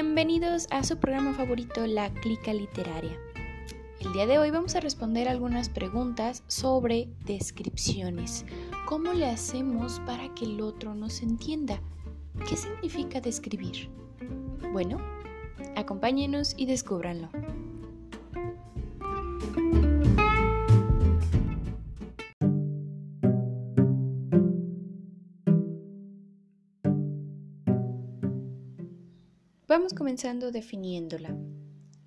Bienvenidos a su programa favorito, La Clica Literaria. El día de hoy vamos a responder algunas preguntas sobre descripciones. ¿Cómo le hacemos para que el otro nos entienda? ¿Qué significa describir? Bueno, acompáñenos y descúbranlo. Vamos comenzando definiéndola.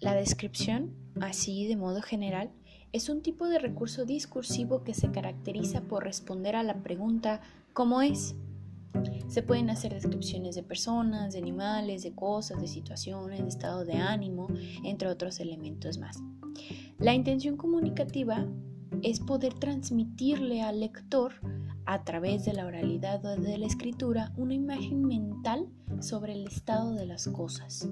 La descripción, así de modo general, es un tipo de recurso discursivo que se caracteriza por responder a la pregunta ¿cómo es? Se pueden hacer descripciones de personas, de animales, de cosas, de situaciones, de estado de ánimo, entre otros elementos más. La intención comunicativa es poder transmitirle al lector a través de la oralidad o de la escritura una imagen mental sobre el estado de las cosas.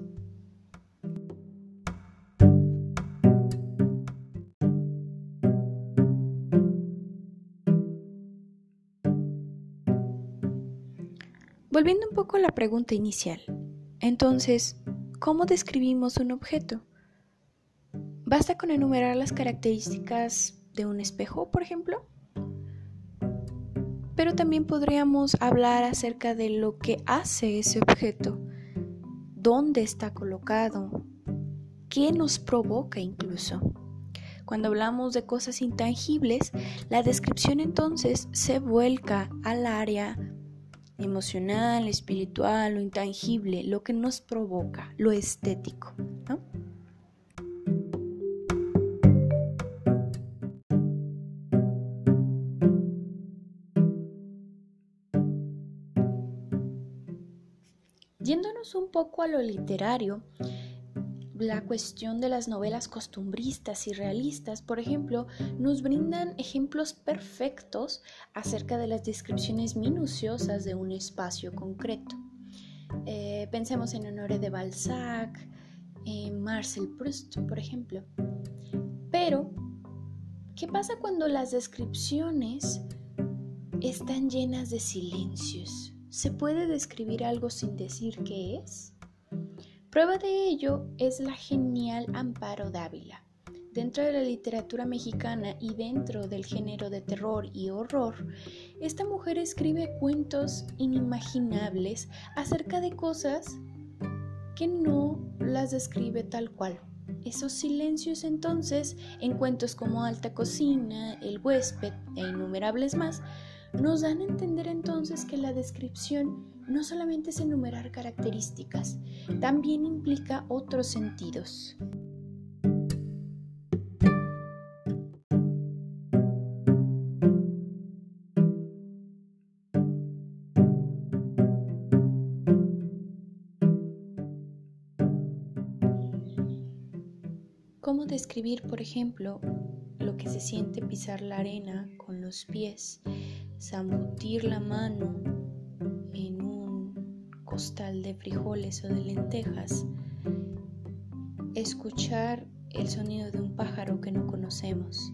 Volviendo un poco a la pregunta inicial, entonces, ¿cómo describimos un objeto? ¿Basta con enumerar las características de un espejo, por ejemplo? Pero también podríamos hablar acerca de lo que hace ese objeto, dónde está colocado, qué nos provoca incluso. Cuando hablamos de cosas intangibles, la descripción entonces se vuelca al área emocional, espiritual, lo intangible, lo que nos provoca, lo estético. ¿no? Yéndonos un poco a lo literario, la cuestión de las novelas costumbristas y realistas, por ejemplo, nos brindan ejemplos perfectos acerca de las descripciones minuciosas de un espacio concreto. Eh, pensemos en Honore de Balzac, en Marcel Proust, por ejemplo. Pero, ¿qué pasa cuando las descripciones están llenas de silencios? ¿Se puede describir algo sin decir qué es? Prueba de ello es la genial Amparo Dávila. Dentro de la literatura mexicana y dentro del género de terror y horror, esta mujer escribe cuentos inimaginables acerca de cosas que no las describe tal cual. Esos silencios entonces, en cuentos como Alta Cocina, El huésped e innumerables más, nos dan a entender entonces que la descripción no solamente es enumerar características, también implica otros sentidos. ¿Cómo describir, por ejemplo, lo que se siente pisar la arena con los pies zambutir la mano en un costal de frijoles o de lentejas, escuchar el sonido de un pájaro que no conocemos.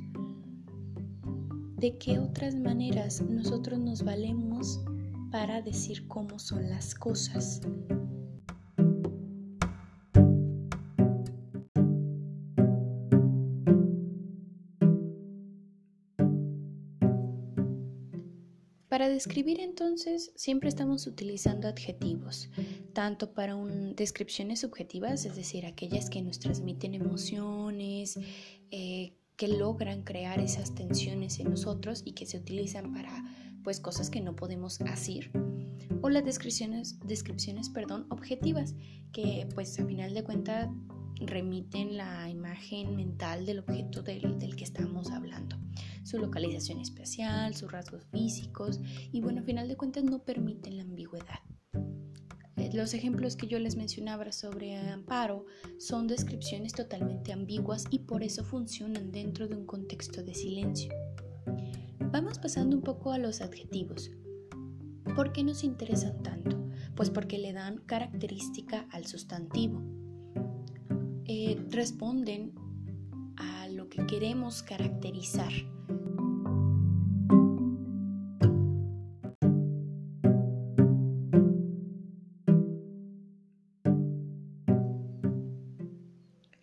¿De qué otras maneras nosotros nos valemos para decir cómo son las cosas? Para describir entonces siempre estamos utilizando adjetivos, tanto para descripciones subjetivas, es decir, aquellas que nos transmiten emociones, eh, que logran crear esas tensiones en nosotros y que se utilizan para pues cosas que no podemos hacer o las descripciones, descripciones perdón, objetivas que pues a final de cuentas remiten la imagen mental del objeto del, del que estamos hablando su localización espacial, sus rasgos físicos y bueno, a final de cuentas no permiten la ambigüedad. Eh, los ejemplos que yo les mencionaba sobre amparo son descripciones totalmente ambiguas y por eso funcionan dentro de un contexto de silencio. Vamos pasando un poco a los adjetivos. ¿Por qué nos interesan tanto? Pues porque le dan característica al sustantivo. Eh, responden a lo que queremos caracterizar.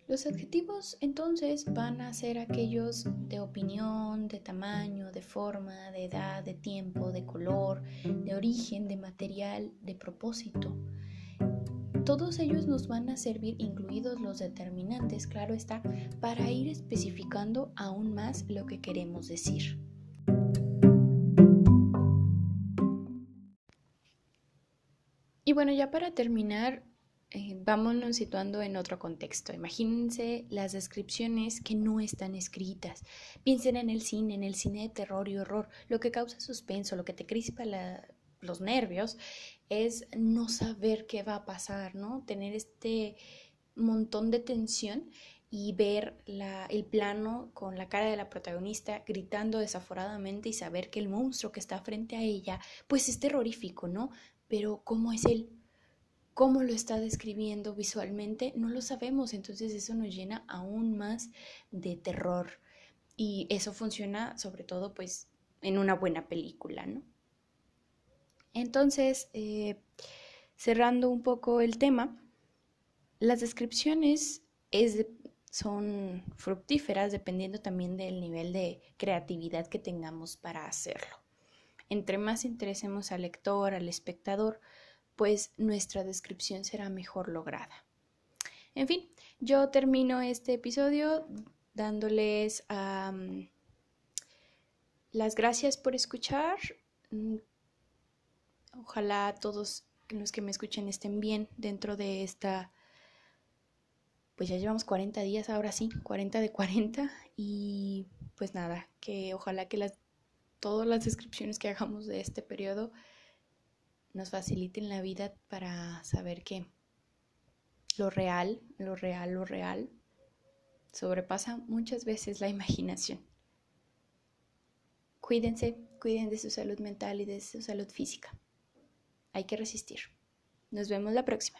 Los adjetivos entonces van a ser aquellos de opinión, de tamaño, de forma, de edad, de tiempo, de color, de origen, de material, de propósito. Todos ellos nos van a servir, incluidos los determinantes, claro está, para ir especificando aún más lo que queremos decir. Y bueno, ya para terminar, eh, vámonos situando en otro contexto. Imagínense las descripciones que no están escritas. Piensen en el cine, en el cine de terror y horror. Lo que causa suspenso, lo que te crispa los nervios, es no saber qué va a pasar, ¿no? Tener este montón de tensión y ver el plano con la cara de la protagonista gritando desaforadamente y saber que el monstruo que está frente a ella, pues es terrorífico, ¿no? Pero ¿cómo es él? ¿Cómo lo está describiendo visualmente? No lo sabemos, entonces eso nos llena aún más de terror. Y eso funciona sobre todo pues en una buena película, ¿no? Entonces, eh, cerrando un poco el tema, las descripciones son fructíferas dependiendo también del nivel de creatividad que tengamos para hacerlo. Entre más interesemos al lector, al espectador, pues nuestra descripción será mejor lograda. En fin, yo termino este episodio dándoles las gracias por escuchar. Ojalá todos los que me escuchen estén bien dentro de esta, pues ya llevamos 40 días, ahora sí, 40 de 40 y pues nada, que ojalá que las, todas las descripciones que hagamos de este periodo nos faciliten la vida para saber que lo real, lo real, lo real sobrepasa muchas veces la imaginación. Cuídense, cuiden de su salud mental y de su salud física hay que resistir. Nos vemos la próxima.